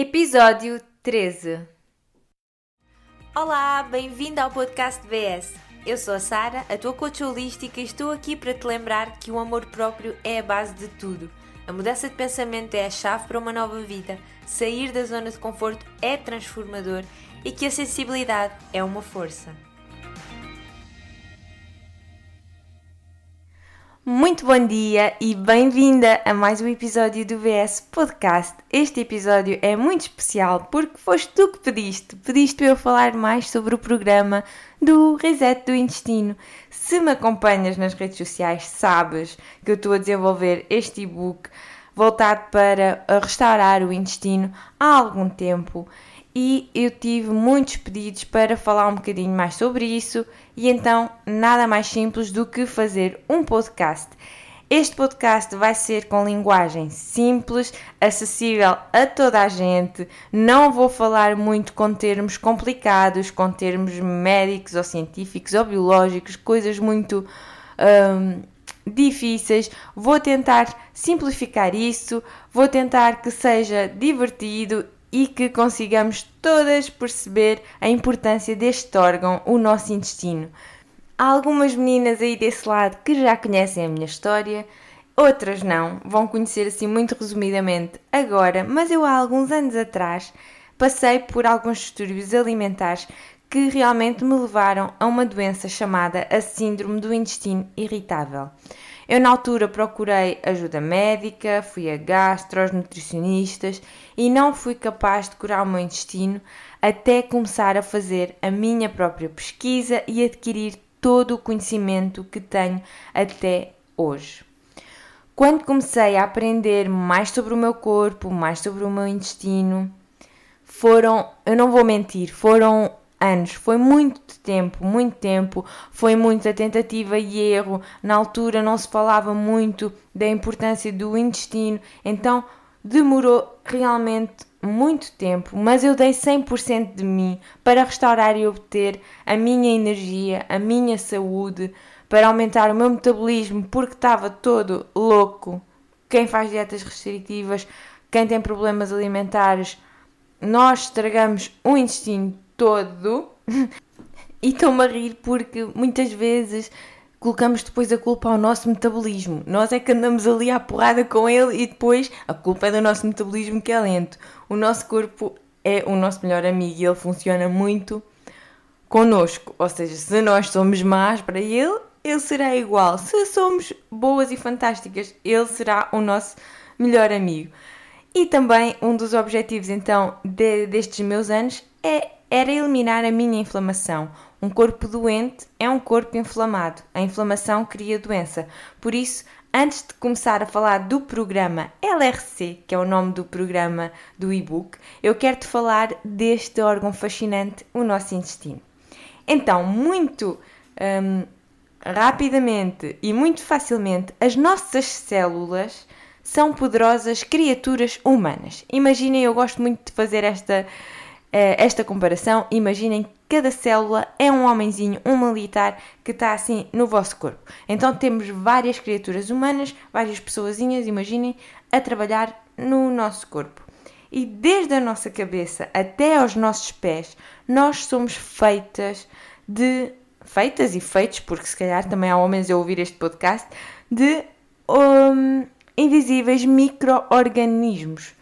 Episódio 13 Olá, bem-vindo ao podcast BS. Eu sou a Sara, a tua coach holística, e estou aqui para te lembrar que o amor próprio é a base de tudo. A mudança de pensamento é a chave para uma nova vida, sair da zona de conforto é transformador e que a sensibilidade é uma força. Muito bom dia e bem-vinda a mais um episódio do VS Podcast. Este episódio é muito especial porque foste tu que pediste. Pediste para eu falar mais sobre o programa do Reset do Intestino. Se me acompanhas nas redes sociais, sabes que eu estou a desenvolver este e-book voltado para restaurar o intestino há algum tempo e eu tive muitos pedidos para falar um bocadinho mais sobre isso e então nada mais simples do que fazer um podcast. Este podcast vai ser com linguagem simples, acessível a toda a gente. Não vou falar muito com termos complicados, com termos médicos ou científicos ou biológicos, coisas muito hum, difíceis. Vou tentar simplificar isso, vou tentar que seja divertido e que consigamos todas perceber a importância deste órgão, o nosso intestino. Há algumas meninas aí desse lado que já conhecem a minha história, outras não, vão conhecer assim muito resumidamente agora, mas eu há alguns anos atrás passei por alguns distúrbios alimentares que realmente me levaram a uma doença chamada a Síndrome do Intestino Irritável. Eu, na altura, procurei ajuda médica, fui a gastros, nutricionistas e não fui capaz de curar o meu intestino até começar a fazer a minha própria pesquisa e adquirir todo o conhecimento que tenho até hoje. Quando comecei a aprender mais sobre o meu corpo, mais sobre o meu intestino, foram, eu não vou mentir, foram anos, foi muito tempo, muito tempo, foi muita tentativa e erro. Na altura não se falava muito da importância do intestino, então demorou realmente muito tempo, mas eu dei 100% de mim para restaurar e obter a minha energia, a minha saúde, para aumentar o meu metabolismo, porque estava todo louco. Quem faz dietas restritivas, quem tem problemas alimentares, nós estragamos o intestino todo. e estou-me a rir porque muitas vezes colocamos depois a culpa ao nosso metabolismo. Nós é que andamos ali à porrada com ele e depois a culpa é do nosso metabolismo que é lento. O nosso corpo é o nosso melhor amigo e ele funciona muito connosco. Ou seja, se nós somos más para ele, ele será igual. Se somos boas e fantásticas, ele será o nosso melhor amigo. E também um dos objetivos então de, destes meus anos é era eliminar a minha inflamação. Um corpo doente é um corpo inflamado. A inflamação cria doença. Por isso, antes de começar a falar do programa LRC, que é o nome do programa do e-book, eu quero te falar deste órgão fascinante, o nosso intestino. Então, muito hum, rapidamente e muito facilmente, as nossas células são poderosas criaturas humanas. Imaginem, eu gosto muito de fazer esta esta comparação, imaginem que cada célula é um homenzinho, um militar que está assim no vosso corpo. Então temos várias criaturas humanas, várias pessoazinhas, imaginem, a trabalhar no nosso corpo. E desde a nossa cabeça até aos nossos pés, nós somos feitas de. feitas e feitos, porque se calhar também há homens a ouvir este podcast, de um, invisíveis micro-organismos.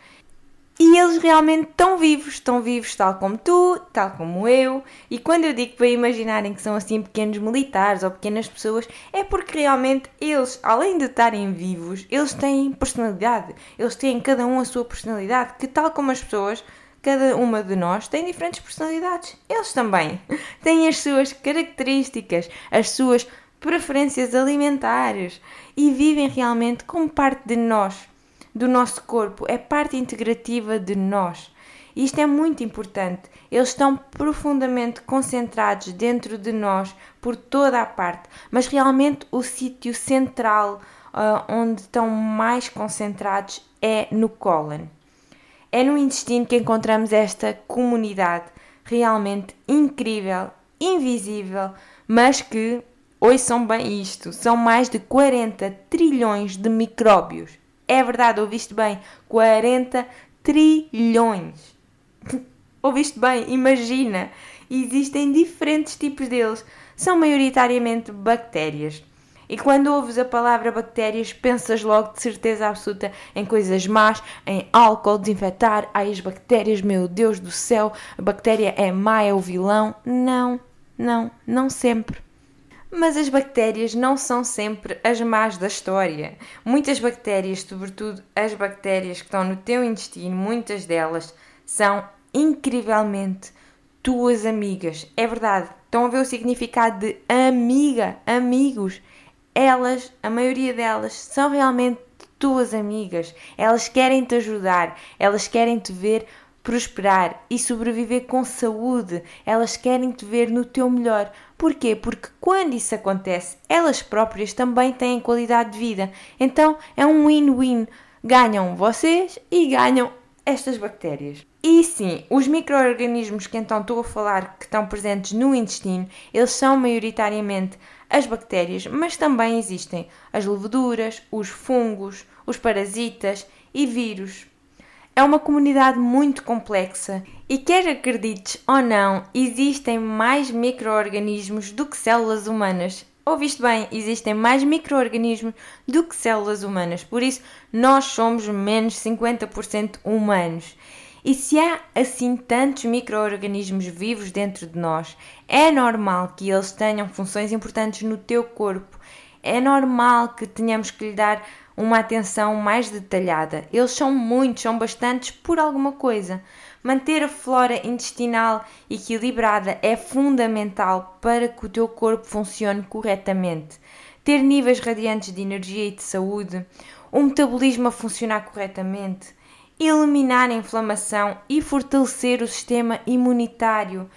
E eles realmente estão vivos, estão vivos tal como tu, tal como eu. E quando eu digo para imaginarem que são assim pequenos militares ou pequenas pessoas, é porque realmente eles, além de estarem vivos, eles têm personalidade. Eles têm cada um a sua personalidade, que tal como as pessoas, cada uma de nós tem diferentes personalidades. Eles também têm as suas características, as suas preferências alimentares e vivem realmente como parte de nós do nosso corpo, é parte integrativa de nós. E isto é muito importante. Eles estão profundamente concentrados dentro de nós por toda a parte, mas realmente o sítio central uh, onde estão mais concentrados é no cólon. É no intestino que encontramos esta comunidade realmente incrível, invisível, mas que, ouçam bem isto, são mais de 40 trilhões de micróbios é verdade, ouviste bem, 40 trilhões. Ouviste bem? Imagina! Existem diferentes tipos deles. São maioritariamente bactérias. E quando ouves a palavra bactérias, pensas logo de certeza absoluta em coisas más, em álcool, desinfetar, ai as bactérias, meu Deus do céu, a bactéria é má, é o vilão. Não, não, não sempre. Mas as bactérias não são sempre as más da história. Muitas bactérias, sobretudo as bactérias que estão no teu intestino, muitas delas são incrivelmente tuas amigas. É verdade. Estão a ver o significado de amiga, amigos elas, a maioria delas, são realmente tuas amigas. Elas querem te ajudar, elas querem te ver prosperar e sobreviver com saúde. Elas querem te ver no teu melhor. Porquê? Porque quando isso acontece, elas próprias também têm qualidade de vida. Então é um win-win. Ganham vocês e ganham estas bactérias. E sim, os micro-organismos que então estou a falar que estão presentes no intestino, eles são maioritariamente as bactérias, mas também existem as leveduras, os fungos, os parasitas e vírus. É uma comunidade muito complexa e, quer acredites ou não, existem mais micro-organismos do que células humanas. Ouviste bem, existem mais micro-organismos do que células humanas, por isso nós somos menos 50% humanos. E se há assim tantos micro-organismos vivos dentro de nós, é normal que eles tenham funções importantes no teu corpo. É normal que tenhamos que lhe dar uma atenção mais detalhada. Eles são muitos, são bastantes por alguma coisa. Manter a flora intestinal equilibrada é fundamental para que o teu corpo funcione corretamente. Ter níveis radiantes de energia e de saúde, o metabolismo a funcionar corretamente, eliminar a inflamação e fortalecer o sistema imunitário.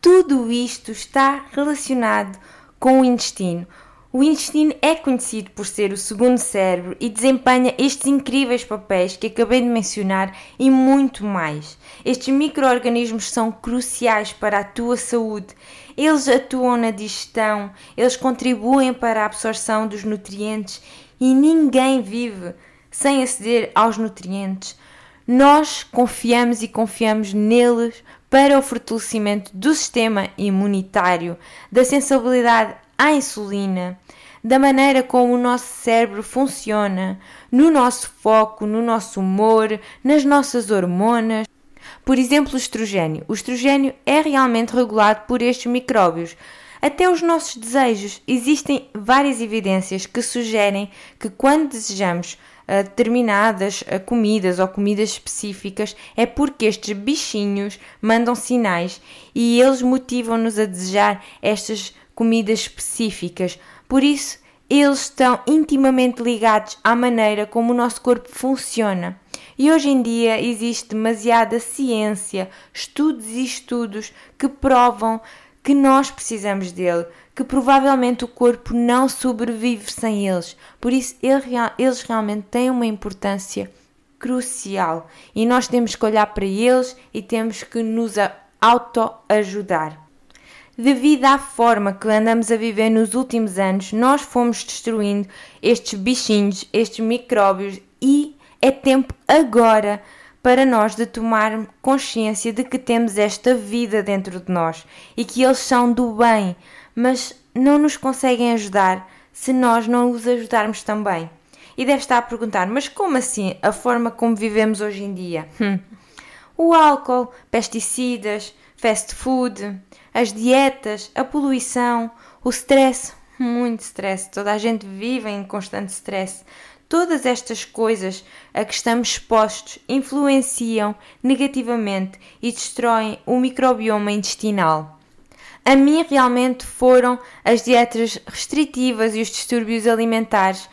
Tudo isto está relacionado com o intestino. O intestino é conhecido por ser o segundo cérebro e desempenha estes incríveis papéis que acabei de mencionar e muito mais. Estes micro-organismos são cruciais para a tua saúde. Eles atuam na digestão, eles contribuem para a absorção dos nutrientes e ninguém vive sem aceder aos nutrientes. Nós confiamos e confiamos neles para o fortalecimento do sistema imunitário, da sensibilidade à insulina, da maneira como o nosso cérebro funciona, no nosso foco, no nosso humor, nas nossas hormonas. Por exemplo, o estrogênio. O estrogênio é realmente regulado por estes micróbios. Até os nossos desejos. Existem várias evidências que sugerem que quando desejamos determinadas comidas ou comidas específicas, é porque estes bichinhos mandam sinais e eles motivam-nos a desejar estas comidas específicas. Por isso, eles estão intimamente ligados à maneira como o nosso corpo funciona. E hoje em dia existe demasiada ciência, estudos e estudos que provam que nós precisamos dele, que provavelmente o corpo não sobrevive sem eles. Por isso, eles realmente têm uma importância crucial e nós temos que olhar para eles e temos que nos auto-ajudar. Devido à forma que andamos a viver nos últimos anos, nós fomos destruindo estes bichinhos, estes micróbios e é tempo agora para nós de tomar consciência de que temos esta vida dentro de nós e que eles são do bem, mas não nos conseguem ajudar se nós não os ajudarmos também. E deve estar a perguntar: mas como assim a forma como vivemos hoje em dia? Hum. O álcool, pesticidas, fast food, as dietas, a poluição, o stress, muito stress, toda a gente vive em constante stress. Todas estas coisas a que estamos expostos influenciam negativamente e destroem o microbioma intestinal. A mim realmente foram as dietas restritivas e os distúrbios alimentares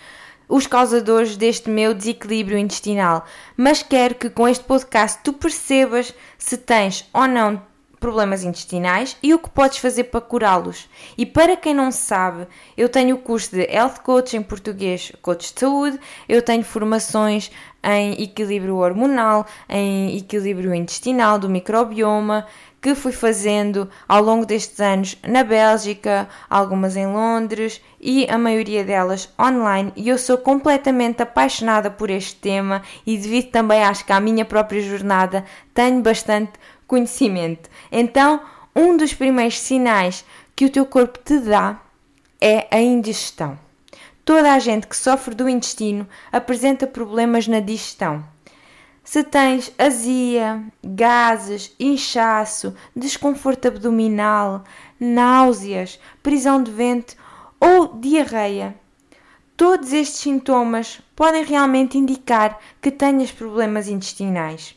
os causadores deste meu desequilíbrio intestinal, mas quero que com este podcast tu percebas se tens ou não problemas intestinais e o que podes fazer para curá-los. E para quem não sabe, eu tenho o curso de Health Coach em português, Coach de Saúde, eu tenho formações em equilíbrio hormonal, em equilíbrio intestinal, do microbioma, que fui fazendo ao longo destes anos na Bélgica, algumas em Londres e a maioria delas online. E eu sou completamente apaixonada por este tema e devido também, acho que à minha própria jornada, tenho bastante conhecimento. Então, um dos primeiros sinais que o teu corpo te dá é a indigestão. Toda a gente que sofre do intestino apresenta problemas na digestão. Se tens azia, gases, inchaço, desconforto abdominal, náuseas, prisão de ventre ou diarreia, todos estes sintomas podem realmente indicar que tenhas problemas intestinais.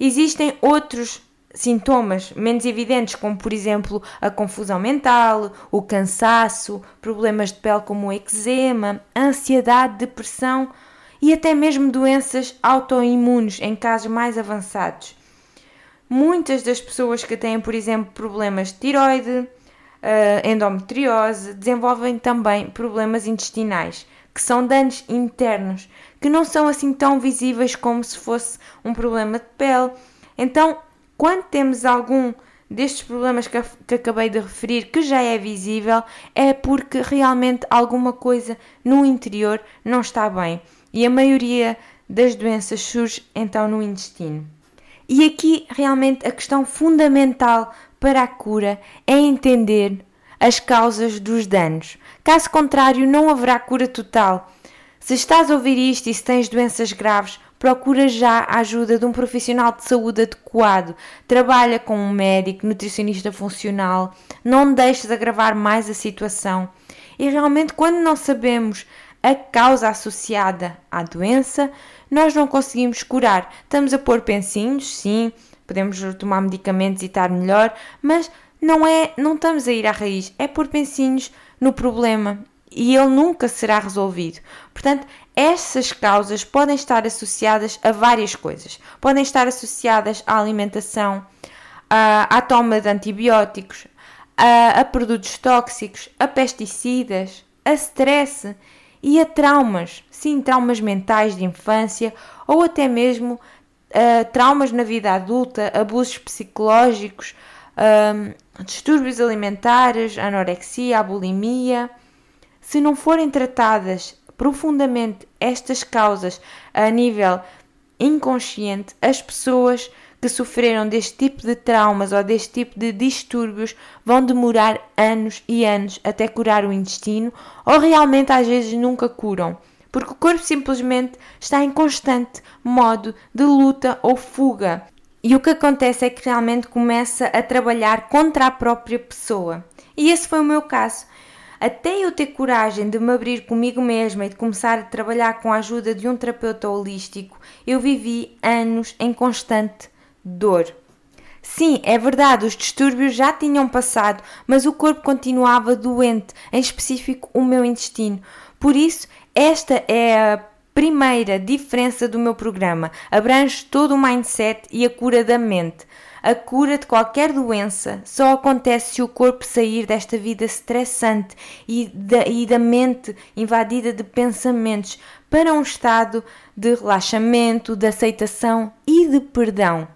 Existem outros sintomas menos evidentes, como por exemplo a confusão mental, o cansaço, problemas de pele como o eczema, ansiedade, depressão e até mesmo doenças autoimunes em casos mais avançados. Muitas das pessoas que têm, por exemplo, problemas de tiroide, uh, endometriose, desenvolvem também problemas intestinais, que são danos internos, que não são assim tão visíveis como se fosse um problema de pele. Então, quando temos algum destes problemas que, que acabei de referir que já é visível, é porque realmente alguma coisa no interior não está bem. E a maioria das doenças surge então no intestino. E aqui realmente a questão fundamental para a cura é entender as causas dos danos. Caso contrário, não haverá cura total. Se estás a ouvir isto e se tens doenças graves, procura já a ajuda de um profissional de saúde adequado. Trabalha com um médico, nutricionista funcional. Não deixes agravar mais a situação. E realmente, quando não sabemos a causa associada à doença, nós não conseguimos curar. Estamos a pôr pensinhos, sim, podemos tomar medicamentos e estar melhor, mas não é, não estamos a ir à raiz, é pôr pensinhos no problema e ele nunca será resolvido. Portanto, essas causas podem estar associadas a várias coisas. Podem estar associadas à alimentação, à, toma de antibióticos, a, a, produtos tóxicos, a pesticidas, a stress e a traumas. Sim, traumas mentais de infância ou até mesmo uh, traumas na vida adulta, abusos psicológicos, uh, distúrbios alimentares, anorexia, a bulimia se não forem tratadas profundamente estas causas a nível inconsciente, as pessoas que sofreram deste tipo de traumas ou deste tipo de distúrbios vão demorar anos e anos até curar o intestino ou realmente às vezes nunca curam, porque o corpo simplesmente está em constante modo de luta ou fuga. E o que acontece é que realmente começa a trabalhar contra a própria pessoa. E esse foi o meu caso. Até eu ter coragem de me abrir comigo mesma e de começar a trabalhar com a ajuda de um terapeuta holístico, eu vivi anos em constante dor. Sim, é verdade, os distúrbios já tinham passado, mas o corpo continuava doente, em específico o meu intestino. Por isso, esta é a primeira diferença do meu programa. Abrange todo o mindset e a cura da mente. A cura de qualquer doença só acontece se o corpo sair desta vida estressante e da, e da mente invadida de pensamentos para um estado de relaxamento, de aceitação e de perdão.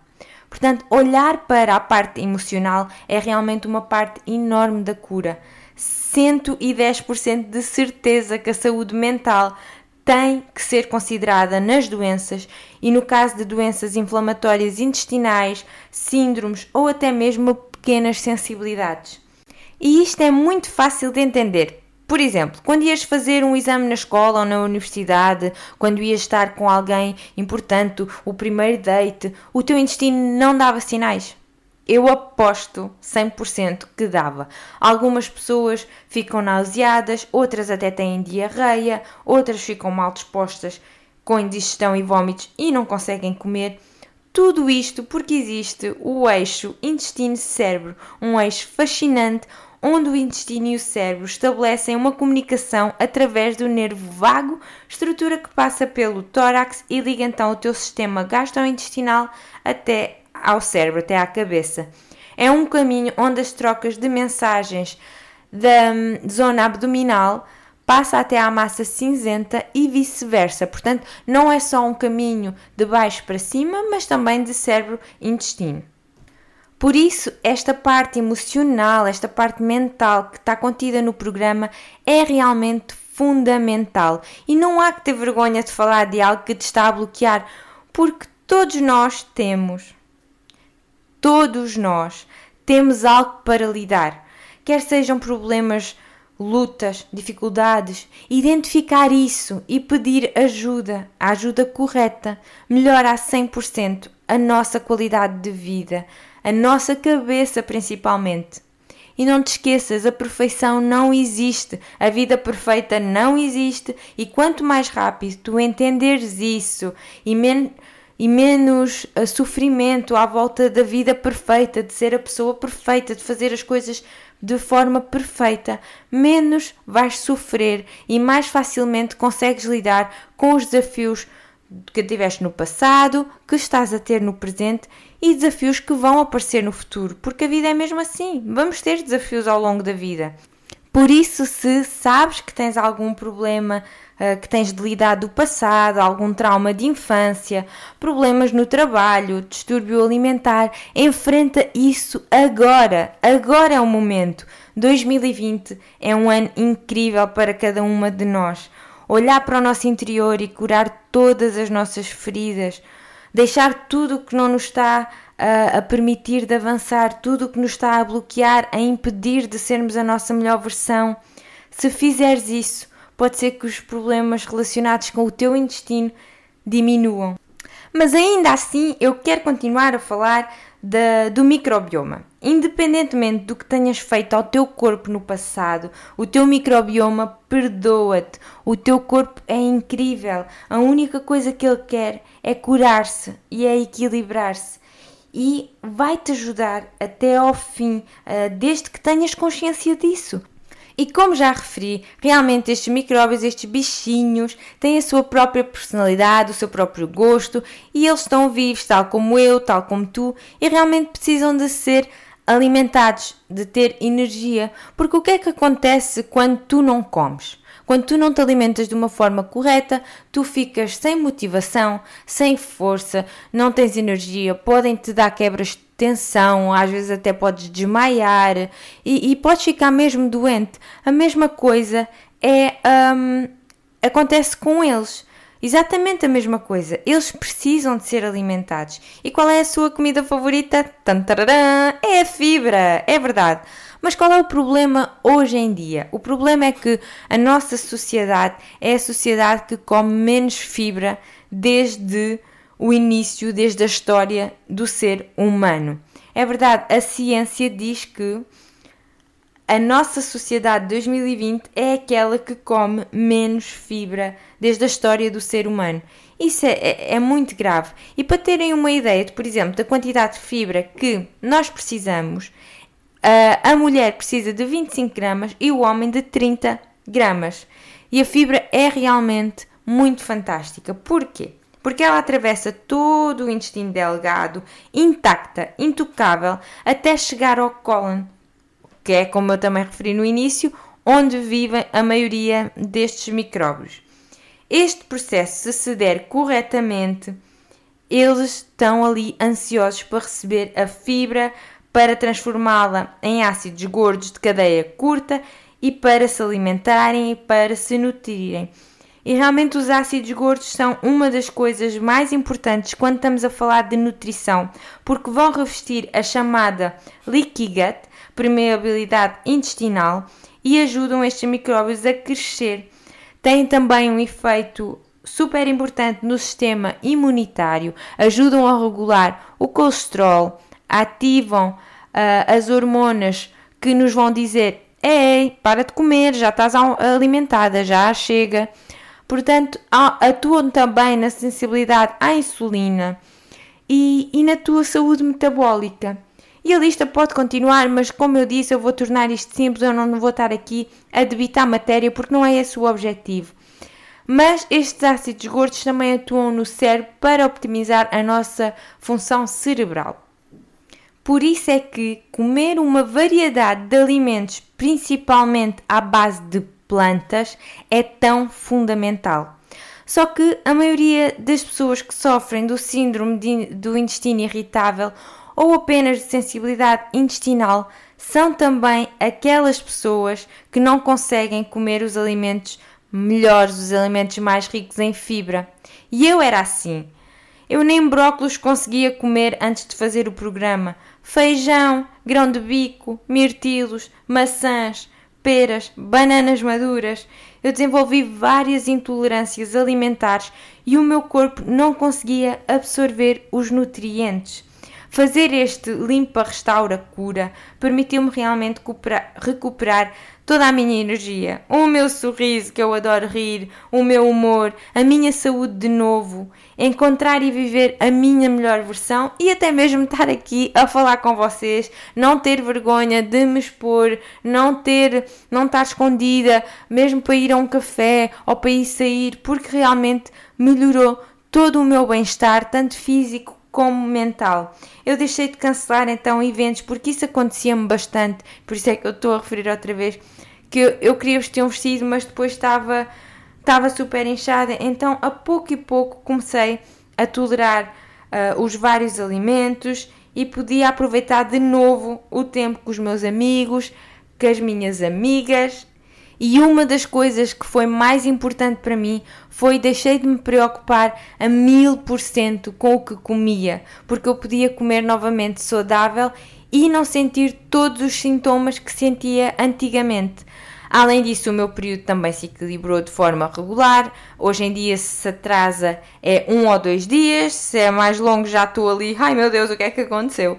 Portanto, olhar para a parte emocional é realmente uma parte enorme da cura. 110% de certeza que a saúde mental tem que ser considerada nas doenças e no caso de doenças inflamatórias intestinais, síndromes ou até mesmo pequenas sensibilidades. E isto é muito fácil de entender. Por exemplo, quando ias fazer um exame na escola ou na universidade, quando ias estar com alguém importante, o primeiro date, o teu intestino não dava sinais. Eu aposto 100% que dava. Algumas pessoas ficam nauseadas, outras até têm diarreia, outras ficam mal dispostas com indigestão e vômitos e não conseguem comer. Tudo isto porque existe o eixo intestino-cérebro, um eixo fascinante onde o intestino e o cérebro estabelecem uma comunicação através do nervo vago, estrutura que passa pelo tórax e liga então o teu sistema gastrointestinal até ao cérebro, até à cabeça. É um caminho onde as trocas de mensagens da hum, zona abdominal passa até à massa cinzenta e vice-versa. Portanto, não é só um caminho de baixo para cima, mas também de cérebro-intestino. Por isso, esta parte emocional, esta parte mental que está contida no programa é realmente fundamental. E não há que ter vergonha de falar de algo que te está a bloquear, porque todos nós temos. Todos nós temos algo para lidar. Quer sejam problemas, lutas, dificuldades, identificar isso e pedir ajuda, a ajuda correta, melhora a 100% a nossa qualidade de vida a nossa cabeça principalmente. E não te esqueças, a perfeição não existe, a vida perfeita não existe, e quanto mais rápido tu entenderes isso e, men e menos uh, sofrimento à volta da vida perfeita, de ser a pessoa perfeita, de fazer as coisas de forma perfeita, menos vais sofrer e mais facilmente consegues lidar com os desafios que tiveste no passado, que estás a ter no presente e desafios que vão aparecer no futuro, porque a vida é mesmo assim. Vamos ter desafios ao longo da vida. Por isso, se sabes que tens algum problema que tens de lidar do passado, algum trauma de infância, problemas no trabalho, distúrbio alimentar, enfrenta isso agora. Agora é o momento. 2020 é um ano incrível para cada uma de nós olhar para o nosso interior e curar todas as nossas feridas, deixar tudo o que não nos está a, a, permitir de avançar, tudo o que nos está a bloquear, a impedir de sermos a nossa melhor versão. Se fizeres isso, pode ser que os problemas relacionados com o teu intestino diminuam. Mas ainda assim, eu quero continuar a falar da, do microbioma. Independentemente do que tenhas feito ao teu corpo no passado, o teu microbioma perdoa-te. O teu corpo é incrível. A única coisa que ele quer é curar-se e é equilibrar-se. E vai-te ajudar até ao fim, eh, desde que tenhas consciência disso. E como já referi, realmente estes micróbios, estes bichinhos, têm a sua própria personalidade, o seu próprio gosto e eles estão vivos, tal como eu, tal como tu, e realmente precisam de ser alimentados, de ter energia. Porque o que é que acontece quando tu não comes? Quando tu não te alimentas de uma forma correta, tu ficas sem motivação, sem força, não tens energia, podem te dar quebras tensão, às vezes até podes desmaiar e, e podes ficar mesmo doente. A mesma coisa é um, acontece com eles. Exatamente a mesma coisa. Eles precisam de ser alimentados. E qual é a sua comida favorita? Tantararã, é a fibra, é verdade. Mas qual é o problema hoje em dia? O problema é que a nossa sociedade é a sociedade que come menos fibra desde o início desde a história do ser humano. É verdade, a ciência diz que a nossa sociedade de 2020 é aquela que come menos fibra desde a história do ser humano. Isso é, é, é, muito grave. E para terem uma ideia, de, por exemplo, da quantidade de fibra que nós precisamos, a mulher precisa de 25 gramas e o homem de 30 gramas. E a fibra é realmente muito fantástica. Porquê? Porque ela atravessa todo o intestino delgado, intacta, intocável, até chegar ao cólon, que é, como eu também referi no início, onde vivem a maioria destes micróbios. Este processo, se se der corretamente, eles estão ali ansiosos para receber a fibra, para transformá-la em ácidos gordos de cadeia curta e para se alimentarem e para se nutrirem. E realmente os ácidos gordos são uma das coisas mais importantes quando estamos a falar de nutrição, porque vão revestir a chamada leaky gut, permeabilidade intestinal, e ajudam estes micróbios a crescer. Têm também um efeito super importante no sistema imunitário, ajudam a regular o colesterol, ativam uh, as hormonas que nos vão dizer: Ei, para de comer, já estás alimentada, já chega. Portanto, atuam também na sensibilidade à insulina e, e na tua saúde metabólica. E a lista pode continuar, mas como eu disse, eu vou tornar isto simples, eu não vou estar aqui a debitar matéria porque não é esse o objetivo. Mas estes ácidos gordos também atuam no cérebro para optimizar a nossa função cerebral. Por isso é que comer uma variedade de alimentos, principalmente à base de plantas, é tão fundamental. Só que a maioria das pessoas que sofrem do síndrome de, do intestino irritável ou apenas de sensibilidade intestinal são também aquelas pessoas que não conseguem comer os alimentos melhores, os alimentos mais ricos em fibra. E eu era assim. Eu nem brócolos conseguia comer antes de fazer o programa. Feijão, grão de bico, mirtilos, maçãs, peras, bananas maduras. Eu desenvolvi várias intolerâncias alimentares e o meu corpo não conseguia absorver os nutrientes. Fazer este limpa, restaura, cura permitiu-me realmente recuperar, toda a minha energia, o meu sorriso, que eu adoro rir, o meu humor, a minha saúde de novo, encontrar e viver a minha melhor versão e até mesmo estar aqui a falar com vocês, não ter vergonha de me expor, não ter, não estar escondida, mesmo para ir a um café ou para ir sair, porque realmente melhorou todo o meu bem-estar, tanto físico como mental. Eu deixei de cancelar então eventos porque isso acontecia-me bastante, por isso é que eu estou a referir outra vez que eu, queria vestir um vestido, mas depois estava estava super inchada, então a pouco e pouco comecei a tolerar uh, os vários alimentos e podia aproveitar de novo o tempo com os meus amigos, com as minhas amigas. E uma das coisas que foi mais importante para mim foi deixei de me preocupar a mil por cento com o que comia, porque eu podia comer novamente saudável e não sentir todos os sintomas que sentia antigamente. Além disso, o meu período também se equilibrou de forma regular. Hoje em dia, se atrasa, é um ou dois dias. Se é mais longo, já estou ali. Ai meu Deus, o que é que aconteceu?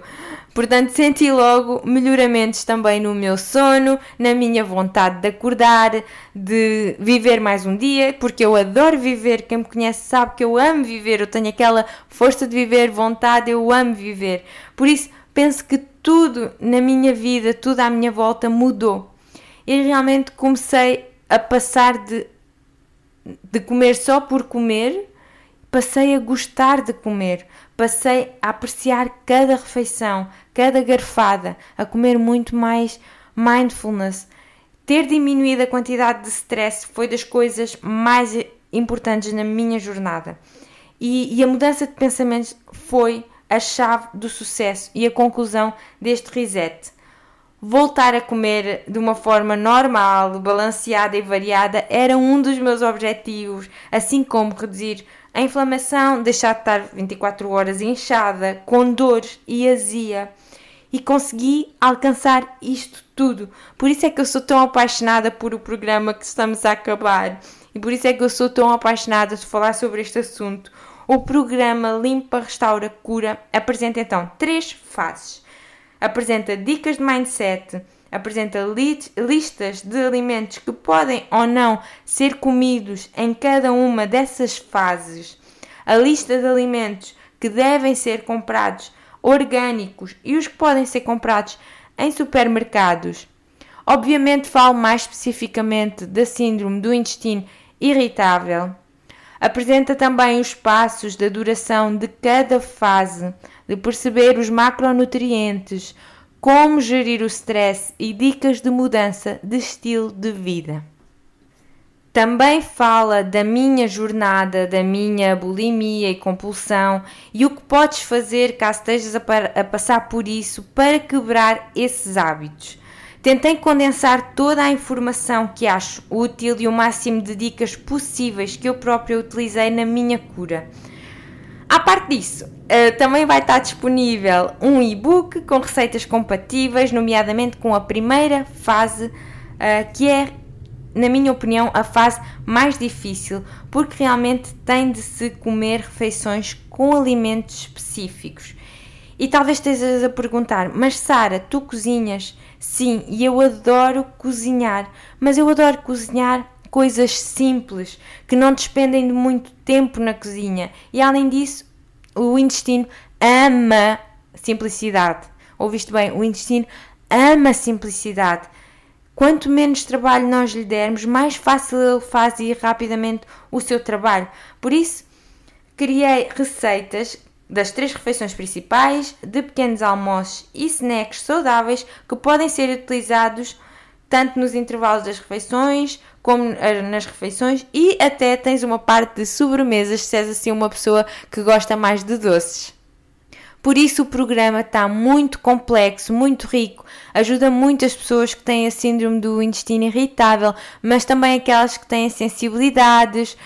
Portanto, senti logo melhoramentos também no meu sono, na minha vontade de acordar, de viver mais um dia, porque eu adoro viver. Quem me conhece sabe que eu amo viver, eu tenho aquela força de viver, vontade, eu amo viver. Por isso, penso que tudo na minha vida, tudo à minha volta mudou e realmente comecei a passar de, de comer só por comer, passei a gostar de comer, passei a apreciar cada refeição, cada garfada, a comer muito mais mindfulness. Ter diminuído a quantidade de stress foi das coisas mais importantes na minha jornada. E, e, a mudança de pensamentos foi a chave do sucesso e a conclusão deste reset voltar a comer de uma forma normal, balanceada e variada era um dos meus objetivos, assim como reduzir a inflamação, deixar de estar 24 horas inchada, com dores e azia. E consegui alcançar isto tudo. Por isso é que eu sou tão apaixonada por o programa que estamos a acabar. E por isso é que eu sou tão apaixonada de falar sobre este assunto. O programa Limpa, Restaura, Cura apresenta então três fases apresenta dicas de mindset, apresenta listas de alimentos que podem ou não ser comidos em cada uma dessas fases, a lista de alimentos que devem ser comprados orgânicos e os que podem ser comprados em supermercados. Obviamente falo mais especificamente da síndrome do intestino irritável. Apresenta também os passos da duração de cada fase, de perceber os macronutrientes, como gerir o stress e dicas de mudança de estilo de vida. Também fala da minha jornada, da minha bulimia e compulsão e o que podes fazer caso estejas a, a passar por isso para quebrar esses hábitos. Tentei condensar toda a informação que acho útil e o máximo de dicas possíveis que eu própria utilizei na minha cura. À parte disso, uh, também vai estar disponível um e-book com receitas compatíveis, nomeadamente com a primeira fase, uh, que é, na minha opinião, a fase mais difícil, porque realmente tem de se comer refeições com alimentos específicos. E talvez estejas a perguntar, mas Sara, tu cozinhas? Sim, e eu adoro cozinhar, mas eu adoro cozinhar coisas simples que não despendem de muito tempo na cozinha e além disso o intestino ama simplicidade. Ouviste bem? O intestino ama simplicidade. Quanto menos trabalho nós lhe dermos, mais fácil ele faz ir rapidamente o seu trabalho. Por isso, criei receitas das três refeições principais, de pequenos almoços e snacks saudáveis que podem ser utilizados tanto nos intervalos das refeições como eh, nas refeições e até tens uma parte de sobremesas se és assim uma pessoa que gosta mais de doces. Por isso o programa está muito complexo, muito rico, ajuda muitas pessoas que têm a síndrome do intestino irritável, mas também aquelas que têm sensibilidades,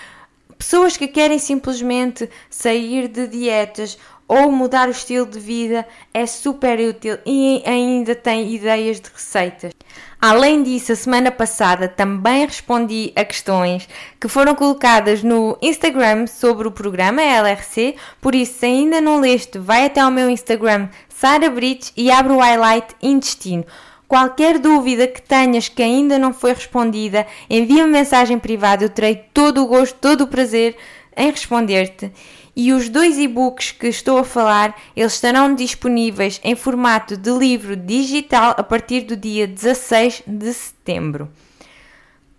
pessoas que querem simplesmente sair de dietas ou mudar o estilo de vida é super útil e ainda tem ideias de receitas. Além disso, a semana passada também respondi a questões que foram colocadas no Instagram sobre o programa LRC, por isso, se ainda não leste, vai até ao meu Instagram, Sara Brits, e abre o highlight intestino. Qualquer dúvida que tenhas que ainda não foi respondida, envia-me mensagem privada, eu terei todo o gosto, todo o prazer em responder-te e os dois e-books que estou a falar, eles estarão disponíveis em formato de livro digital a partir do dia 16 de setembro.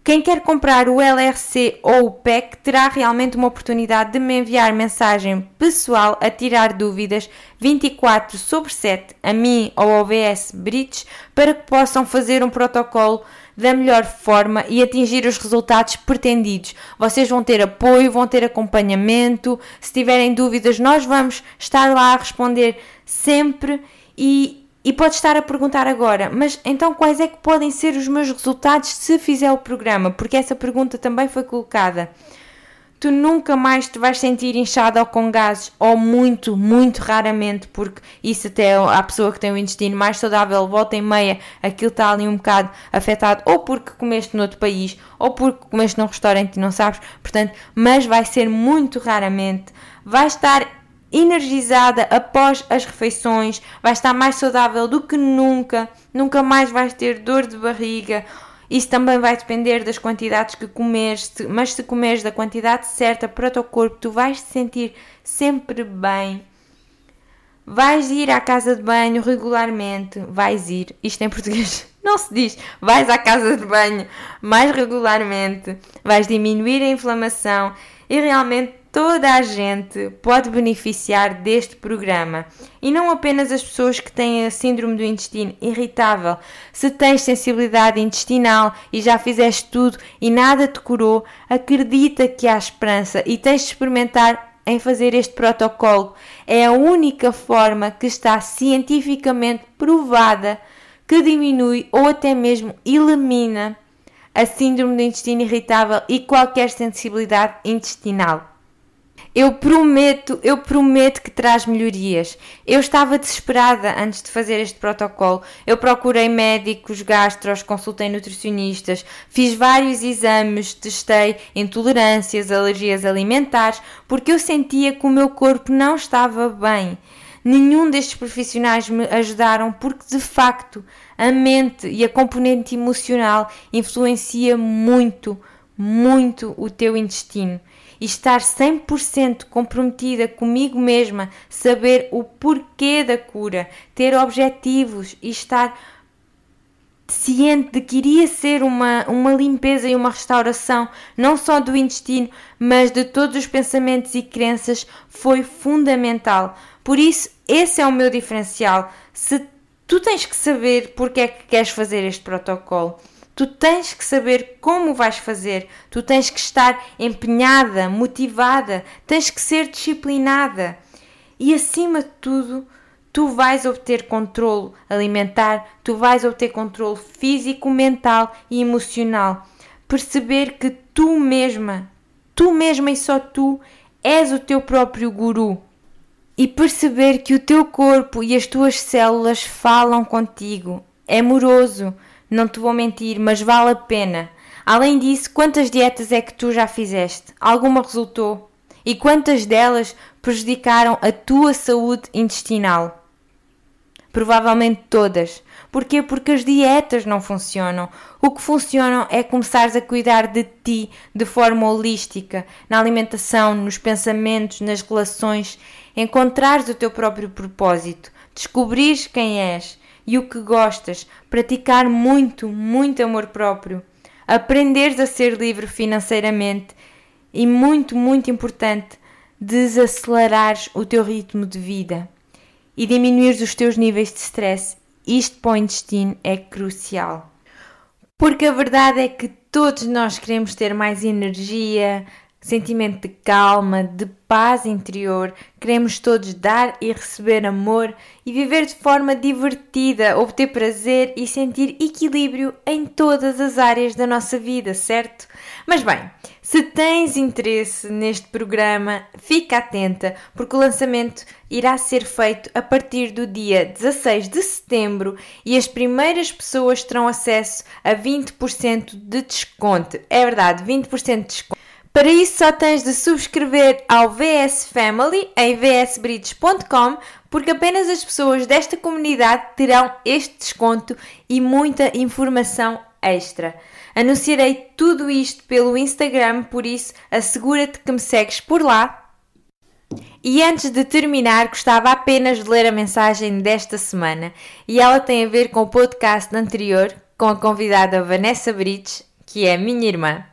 Quem quer comprar o LRC ou o PEC terá realmente uma oportunidade de me enviar mensagem pessoal a tirar dúvidas 24 sobre 7 a mim ou ao VS Brits para que possam fazer um protocolo da melhor forma e atingir os resultados pretendidos. Vocês vão ter apoio, vão ter acompanhamento. Se tiverem dúvidas, nós vamos estar lá a responder sempre e, e pode estar a perguntar agora, mas então quais é que podem ser os meus resultados se fizer o programa? Porque essa pergunta também foi colocada. Tu nunca mais te vais sentir inchado ou com gases, ou muito, muito raramente, porque isso até a pessoa que tem o intestino mais saudável, volta em meia, aquilo está ali um bocado afetado, ou porque comeste noutro país, ou porque comeste num restaurante e não sabes, portanto, mas vai ser muito raramente, vai estar energizada após as refeições, vai estar mais saudável do que nunca, nunca mais vais ter dor de barriga isso também vai depender das quantidades que comes, mas se comeres da quantidade certa para o teu corpo, tu vais te sentir sempre bem. Vais ir à casa de banho regularmente. Vais ir. Isto em português não se diz. Vais à casa de banho mais regularmente. Vais diminuir a inflamação e realmente toda a gente pode beneficiar deste programa e não apenas as pessoas que têm a síndrome do intestino irritável. Se tens sensibilidade intestinal e já fizeste tudo e nada te curou, acredita que há esperança e tens de experimentar em fazer este protocolo. É a única forma que está cientificamente provada que diminui ou até mesmo elimina a síndrome do intestino irritável e qualquer sensibilidade intestinal. Eu prometo, eu prometo que traz melhorias. Eu estava desesperada antes de fazer este protocolo. Eu procurei médicos, gastros, consultei nutricionistas, fiz vários exames, testei intolerâncias, alergias alimentares, porque eu sentia que o meu corpo não estava bem. Nenhum destes profissionais me ajudaram porque de facto a mente e a componente emocional influencia muito, muito o teu intestino e estar 100% comprometida comigo mesma, saber o porquê da cura, ter objetivos e estar ciente de que iria ser uma, uma limpeza e uma restauração, não só do intestino, mas de todos os pensamentos e crenças, foi fundamental. Por isso, esse é o meu diferencial. Se tu tens que saber porque é que queres fazer este protocolo. Tu tens que saber como vais fazer, tu tens que estar empenhada, motivada, tens que ser disciplinada. E acima de tudo, tu vais obter controle alimentar, tu vais obter controle físico, mental e emocional. Perceber que tu mesma, tu mesma e só tu, és o teu próprio guru. E perceber que o teu corpo e as tuas células falam contigo. É amoroso não te vou mentir, mas vale a pena. Além disso, quantas dietas é que tu já fizeste? Alguma resultou? E quantas delas prejudicaram a tua saúde intestinal? Provavelmente todas. Porquê? Porque as dietas não funcionam. O que funcionam é começares a cuidar de ti de forma holística, na alimentação, nos pensamentos, nas relações, encontrares o teu próprio propósito, descobrires quem és e o que gostas, praticar muito, muito amor próprio, aprenderes a ser livre financeiramente e muito, muito importante, desacelerares o teu ritmo de vida e diminuires os teus níveis de stress. Isto para o intestino é crucial. Porque a verdade é que todos nós queremos ter mais energia, sentimento de calma, de paz interior, queremos todos dar e receber amor e viver de forma divertida, obter prazer e sentir equilíbrio em todas as áreas da nossa vida, certo? Mas bem, se tens interesse neste programa, fica atenta, porque o lançamento irá ser feito a partir do dia 16 de setembro e as primeiras pessoas terão acesso a 20% de desconto. É verdade, 20% de desconto. Para isso só tens de subscrever ao VS Family em vsbridges.com porque apenas as pessoas desta comunidade terão este desconto e muita informação extra. Anunciarei tudo isto pelo Instagram, por isso assegura-te que me segues por lá. E antes de terminar, gostava apenas de ler a mensagem desta semana e ela tem a ver com o podcast anterior com a convidada Vanessa Bridges, que é minha irmã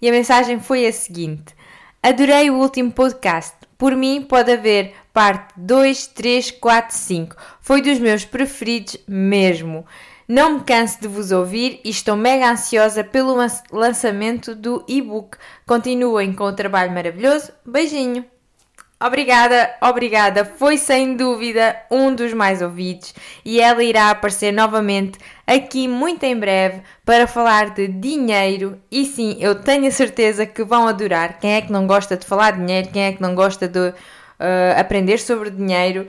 e a mensagem foi a seguinte: Adorei o último podcast. Por mim, pode haver parte 2, 3, 4, 5. Foi dos meus preferidos mesmo. Não me canso de vos ouvir e estou mega ansiosa pelo lançamento do e-book. Continuem com o trabalho maravilhoso. Beijinho! Obrigada, obrigada. Foi sem dúvida um dos mais ouvidos e ela irá aparecer novamente aqui muito em breve para falar de dinheiro. E sim, eu tenho a certeza que vão adorar. Quem é que não gosta de falar de dinheiro? Quem é que não gosta de uh, aprender sobre dinheiro?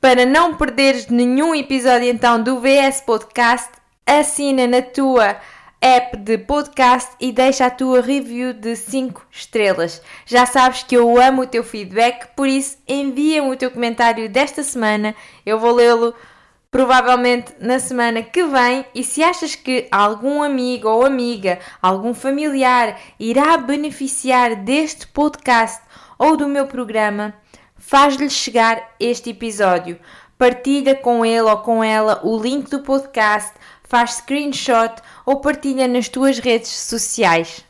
Para não perderes nenhum episódio então do VS Podcast, assina na tua app de podcast e deixa a tua review de 5 estrelas. Já sabes que eu amo o teu feedback, por isso envia-me o teu comentário desta semana, eu vou lê-lo provavelmente na semana que vem. E se achas que algum amigo ou amiga, algum familiar irá beneficiar deste podcast ou do meu programa, faz-lhe chegar este episódio. Partilha com ele ou com ela o link do podcast faz screenshot ou partilha nas tuas redes sociais.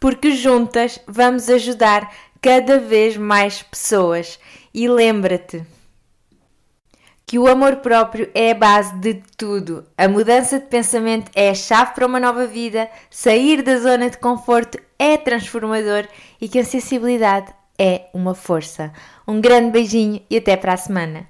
Porque juntas vamos ajudar cada vez mais pessoas. E lembra-te que o amor próprio é a base de tudo. A mudança de pensamento é a chave para uma nova vida, sair da zona de conforto é transformador e que a sensibilidade é uma força. Um grande beijinho e até para a semana.